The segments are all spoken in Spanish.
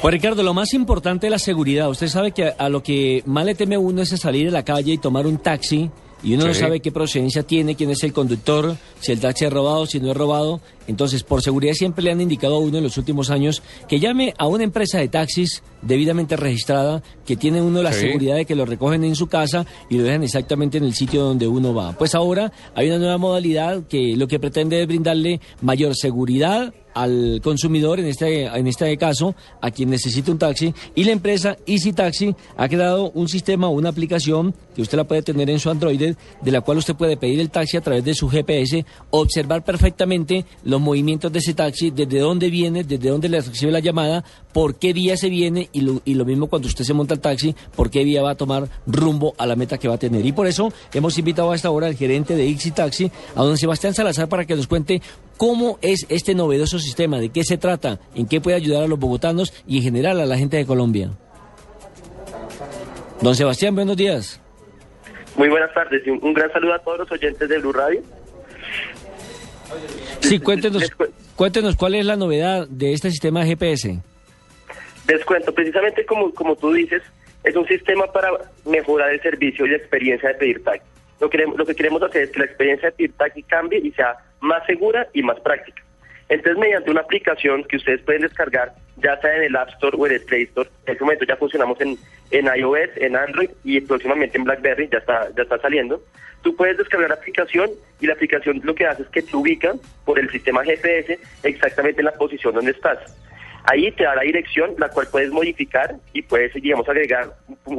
Pues Ricardo, lo más importante es la seguridad. Usted sabe que a, a lo que más le teme uno es salir a la calle y tomar un taxi y uno no sabe qué procedencia tiene, quién es el conductor, si el taxi es robado, si no es robado. Entonces, por seguridad siempre le han indicado a uno en los últimos años que llame a una empresa de taxis debidamente registrada, que tiene uno la seguridad de que lo recogen en su casa y lo dejan exactamente en el sitio donde uno va. Pues ahora hay una nueva modalidad que lo que pretende es brindarle mayor seguridad al consumidor, en este, en este caso, a quien necesita un taxi, y la empresa Easy Taxi ha creado un sistema, una aplicación que usted la puede tener en su Android, de la cual usted puede pedir el taxi a través de su GPS, observar perfectamente los movimientos de ese taxi, desde dónde viene, desde dónde le recibe la llamada, por qué vía se viene, y lo, y lo mismo cuando usted se monta el taxi, por qué vía va a tomar rumbo a la meta que va a tener. Y por eso hemos invitado a esta hora al gerente de Easy Taxi, a don Sebastián Salazar, para que nos cuente cómo es este novedoso sistema, de qué se trata, en qué puede ayudar a los bogotanos y en general a la gente de Colombia. Don Sebastián, buenos días. Muy buenas tardes y un, un gran saludo a todos los oyentes de Blue Radio. Sí, cuéntenos, cuéntenos cuál es la novedad de este sistema GPS. Descuento, precisamente como, como tú dices, es un sistema para mejorar el servicio y la experiencia de pedir taxi. Lo, queremos, lo que queremos hacer es que la experiencia de pedir taxi cambie y sea más segura y más práctica. Entonces, mediante una aplicación que ustedes pueden descargar, ya sea en el App Store o en el Play Store, en este momento ya funcionamos en, en iOS, en Android y próximamente en BlackBerry, ya está, ya está saliendo. Tú puedes descargar la aplicación y la aplicación lo que hace es que te ubica por el sistema GPS exactamente en la posición donde estás. Ahí te da la dirección, la cual puedes modificar y puedes, digamos, agregar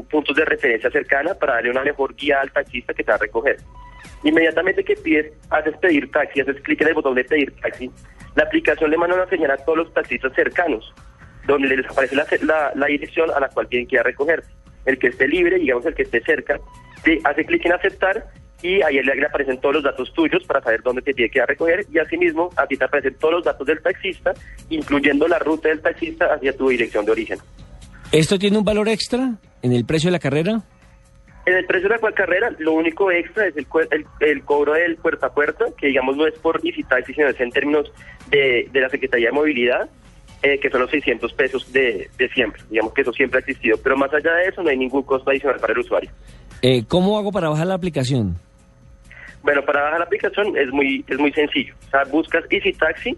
puntos de referencia cercana para darle una mejor guía al taxista que te va a recoger. Inmediatamente que pides, haces pedir taxi, haces clic en el botón de pedir taxi, la aplicación le manda una señal a todos los taxistas cercanos, donde les aparece la, la, la dirección a la cual tienen que ir a recoger. El que esté libre, digamos el que esté cerca, te hace clic en aceptar y ahí le, aparecen todos los datos tuyos para saber dónde te tiene que ir a recoger y asimismo a ti te aparecen todos los datos del taxista, incluyendo la ruta del taxista hacia tu dirección de origen. ¿Esto tiene un valor extra en el precio de la carrera? En el precio de la cual carrera, lo único extra es el, el, el, cobro del puerta a puerta, que digamos no es por Taxi, sino es en términos de, de la Secretaría de Movilidad, eh, que son los 600 pesos de, de, siempre. Digamos que eso siempre ha existido, pero más allá de eso no hay ningún costo adicional para el usuario. Eh, ¿Cómo hago para bajar la aplicación? Bueno, para bajar la aplicación es muy es muy sencillo. O sea, buscas Easy Taxi,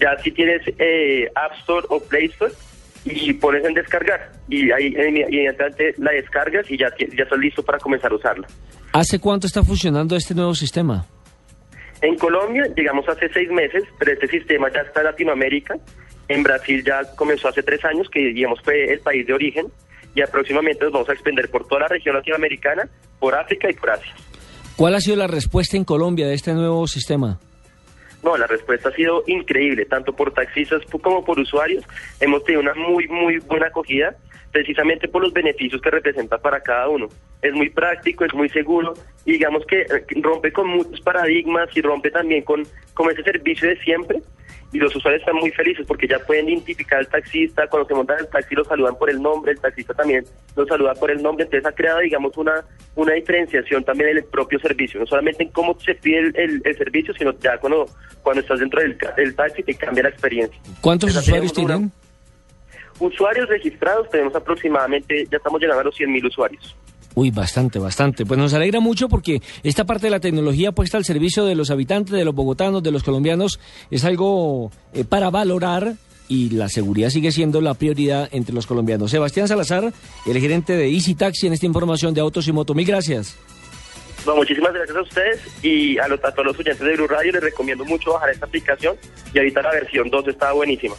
ya si tienes eh, App Store o Play Store, y pones en descargar. Y ahí inmediatamente la descargas y ya, ya estás listo para comenzar a usarla. ¿Hace cuánto está funcionando este nuevo sistema? En Colombia llegamos hace seis meses, pero este sistema ya está en Latinoamérica. En Brasil ya comenzó hace tres años, que digamos fue el país de origen, y próximamente nos vamos a extender por toda la región latinoamericana, por África y por Asia. ¿Cuál ha sido la respuesta en Colombia de este nuevo sistema? No, la respuesta ha sido increíble, tanto por taxistas como por usuarios. Hemos tenido una muy, muy buena acogida, precisamente por los beneficios que representa para cada uno. Es muy práctico, es muy seguro, y digamos que rompe con muchos paradigmas y rompe también con, con ese servicio de siempre. Y los usuarios están muy felices porque ya pueden identificar al taxista, cuando se montan el taxi lo saludan por el nombre, el taxista también lo saluda por el nombre, entonces ha creado, digamos, una, una diferenciación también en el propio servicio, no solamente en cómo se pide el, el, el servicio, sino ya cuando, cuando estás dentro del, del taxi te cambia la experiencia. ¿Cuántos entonces, usuarios tienen? Una, usuarios registrados tenemos aproximadamente, ya estamos llegando a los 100 mil usuarios. Uy, bastante, bastante. Pues nos alegra mucho porque esta parte de la tecnología puesta al servicio de los habitantes, de los bogotanos, de los colombianos, es algo eh, para valorar y la seguridad sigue siendo la prioridad entre los colombianos. Sebastián Salazar, el gerente de Easy Taxi en esta información de Autos y Moto. Mil gracias. No, muchísimas gracias a ustedes y a, los, a todos los oyentes de Blue Radio les recomiendo mucho bajar esta aplicación y ahorita la versión 2 está buenísima.